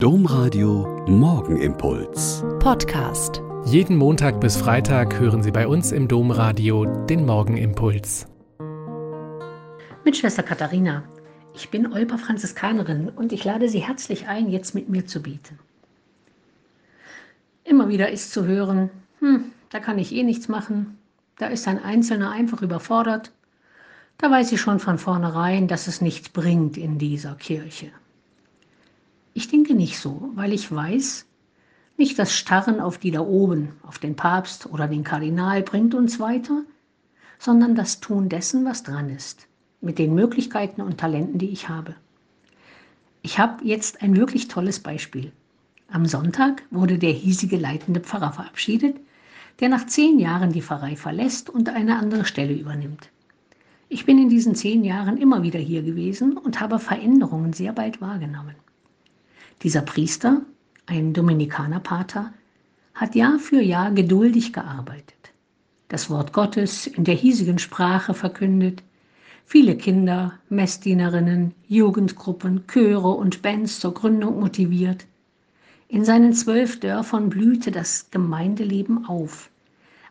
Domradio Morgenimpuls. Podcast. Jeden Montag bis Freitag hören Sie bei uns im Domradio den Morgenimpuls. Mit Schwester Katharina. Ich bin Olper Franziskanerin und ich lade Sie herzlich ein, jetzt mit mir zu beten. Immer wieder ist zu hören, hm, da kann ich eh nichts machen, da ist ein Einzelner einfach überfordert, da weiß ich schon von vornherein, dass es nichts bringt in dieser Kirche. Ich denke nicht so, weil ich weiß, nicht das Starren auf die da oben, auf den Papst oder den Kardinal bringt uns weiter, sondern das Tun dessen, was dran ist, mit den Möglichkeiten und Talenten, die ich habe. Ich habe jetzt ein wirklich tolles Beispiel. Am Sonntag wurde der hiesige leitende Pfarrer verabschiedet, der nach zehn Jahren die Pfarrei verlässt und eine andere Stelle übernimmt. Ich bin in diesen zehn Jahren immer wieder hier gewesen und habe Veränderungen sehr bald wahrgenommen. Dieser Priester, ein Dominikanerpater, hat Jahr für Jahr geduldig gearbeitet, das Wort Gottes in der hiesigen Sprache verkündet, viele Kinder, Messdienerinnen, Jugendgruppen, Chöre und Bands zur Gründung motiviert. In seinen zwölf Dörfern blühte das Gemeindeleben auf,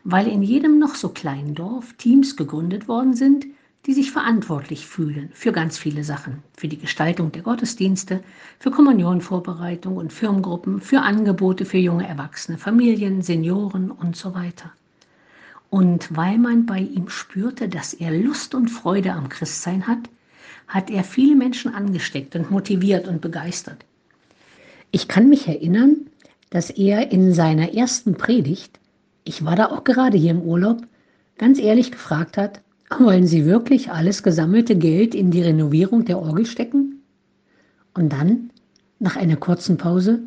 weil in jedem noch so kleinen Dorf Teams gegründet worden sind, die sich verantwortlich fühlen für ganz viele Sachen, für die Gestaltung der Gottesdienste, für Kommunionvorbereitung und Firmengruppen, für Angebote für junge Erwachsene, Familien, Senioren und so weiter. Und weil man bei ihm spürte, dass er Lust und Freude am Christsein hat, hat er viele Menschen angesteckt und motiviert und begeistert. Ich kann mich erinnern, dass er in seiner ersten Predigt, ich war da auch gerade hier im Urlaub, ganz ehrlich gefragt hat, wollen Sie wirklich alles gesammelte Geld in die Renovierung der Orgel stecken? Und dann, nach einer kurzen Pause,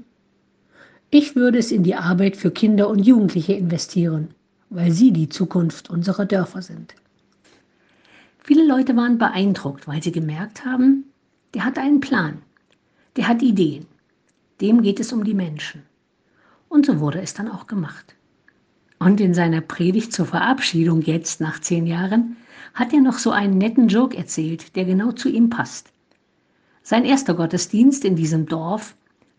ich würde es in die Arbeit für Kinder und Jugendliche investieren, weil sie die Zukunft unserer Dörfer sind. Viele Leute waren beeindruckt, weil sie gemerkt haben, der hat einen Plan, der hat Ideen, dem geht es um die Menschen. Und so wurde es dann auch gemacht. Und in seiner Predigt zur Verabschiedung jetzt nach zehn Jahren hat er noch so einen netten Joke erzählt, der genau zu ihm passt. Sein erster Gottesdienst in diesem Dorf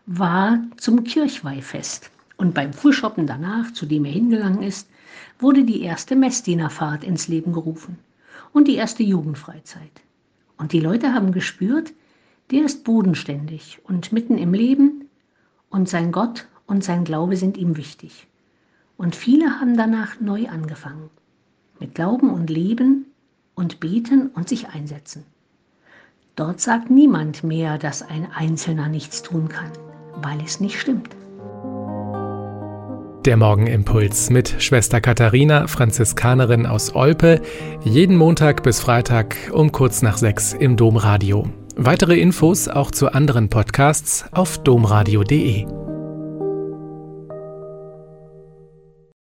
war zum Kirchweihfest. Und beim Frühschoppen danach, zu dem er hingegangen ist, wurde die erste Messdienerfahrt ins Leben gerufen und die erste Jugendfreizeit. Und die Leute haben gespürt, der ist bodenständig und mitten im Leben und sein Gott und sein Glaube sind ihm wichtig. Und viele haben danach neu angefangen. Mit Glauben und Leben und beten und sich einsetzen. Dort sagt niemand mehr, dass ein Einzelner nichts tun kann, weil es nicht stimmt. Der Morgenimpuls mit Schwester Katharina, Franziskanerin aus Olpe, jeden Montag bis Freitag um kurz nach sechs im Domradio. Weitere Infos auch zu anderen Podcasts auf domradio.de.